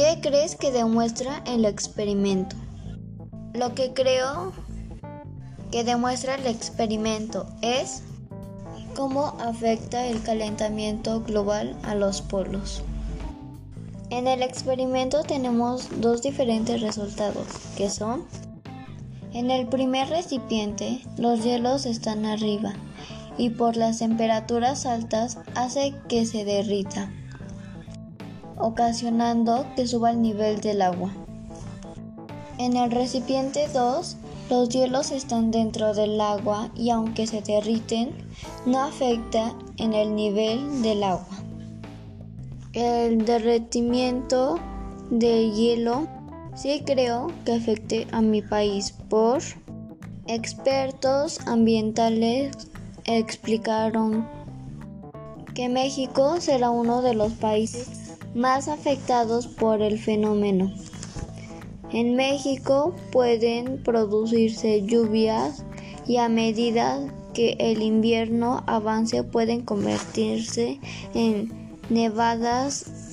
¿Qué crees que demuestra el experimento? Lo que creo que demuestra el experimento es cómo afecta el calentamiento global a los polos. En el experimento tenemos dos diferentes resultados, que son, en el primer recipiente los hielos están arriba y por las temperaturas altas hace que se derrita, ocasionando que suba el nivel del agua. En el recipiente 2 los hielos están dentro del agua y aunque se derriten, no afecta en el nivel del agua. El derretimiento de hielo sí creo que afecte a mi país por expertos ambientales explicaron que México será uno de los países más afectados por el fenómeno. En México pueden producirse lluvias y a medida que el invierno avance pueden convertirse en nevadas